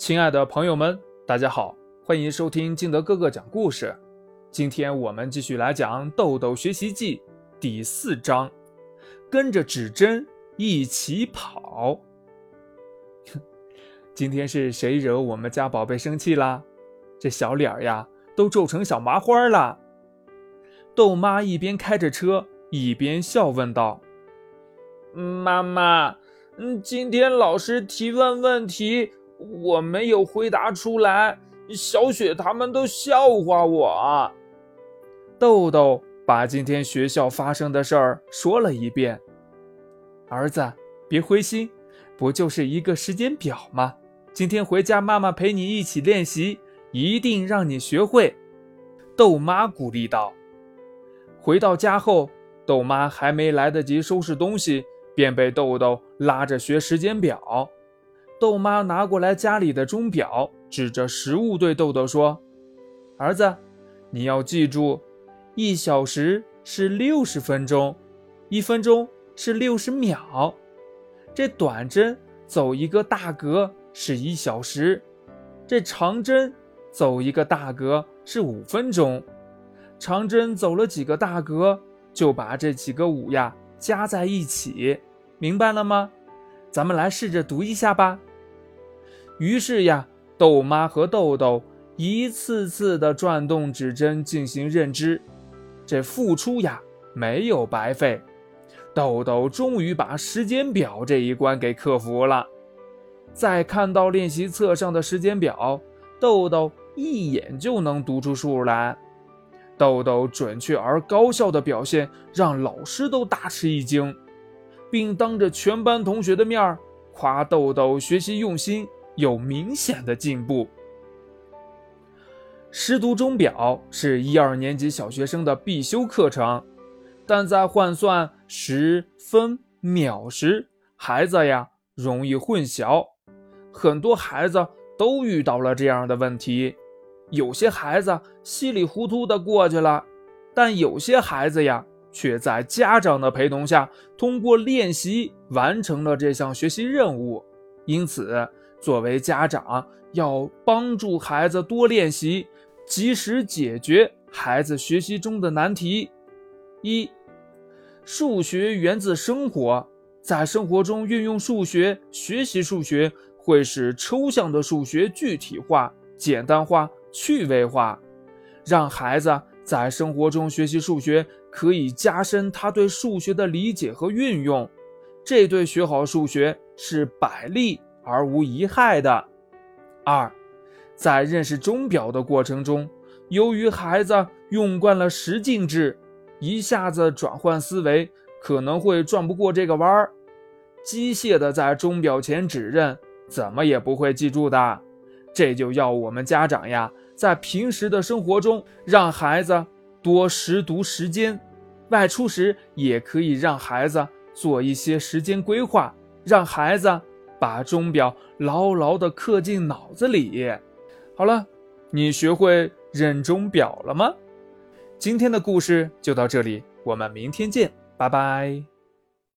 亲爱的朋友们，大家好，欢迎收听金德哥哥讲故事。今天我们继续来讲《豆豆学习记》第四章，跟着指针一起跑。今天是谁惹我们家宝贝生气啦？这小脸儿呀，都皱成小麻花了。豆妈一边开着车，一边笑问道：“妈妈，嗯，今天老师提问问题。”我没有回答出来，小雪他们都笑话我。豆豆把今天学校发生的事儿说了一遍。儿子，别灰心，不就是一个时间表吗？今天回家，妈妈陪你一起练习，一定让你学会。豆妈鼓励道。回到家后，豆妈还没来得及收拾东西，便被豆豆拉着学时间表。豆妈拿过来家里的钟表，指着食物对豆豆说：“儿子，你要记住，一小时是六十分钟，一分钟是六十秒。这短针走一个大格是一小时，这长针走一个大格是五分钟。长针走了几个大格，就把这几个五呀加在一起，明白了吗？咱们来试着读一下吧。”于是呀，豆妈和豆豆一次次的转动指针进行认知，这付出呀没有白费。豆豆终于把时间表这一关给克服了。再看到练习册上的时间表，豆豆一眼就能读出数来。豆豆准确而高效的表现让老师都大吃一惊，并当着全班同学的面夸豆豆学习用心。有明显的进步。识读钟表是一二年级小学生的必修课程，但在换算时分秒时，孩子呀容易混淆，很多孩子都遇到了这样的问题。有些孩子稀里糊涂的过去了，但有些孩子呀却在家长的陪同下，通过练习完成了这项学习任务。因此。作为家长，要帮助孩子多练习，及时解决孩子学习中的难题。一，数学源自生活，在生活中运用数学学习数学，会使抽象的数学具体化、简单化、趣味化，让孩子在生活中学习数学，可以加深他对数学的理解和运用，这对学好数学是百利。而无一害的。二，在认识钟表的过程中，由于孩子用惯了十进制，一下子转换思维可能会转不过这个弯儿，机械的在钟表前指认，怎么也不会记住的。这就要我们家长呀，在平时的生活中让孩子多识读时间，外出时也可以让孩子做一些时间规划，让孩子。把钟表牢牢地刻进脑子里。好了，你学会认钟表了吗？今天的故事就到这里，我们明天见，拜拜。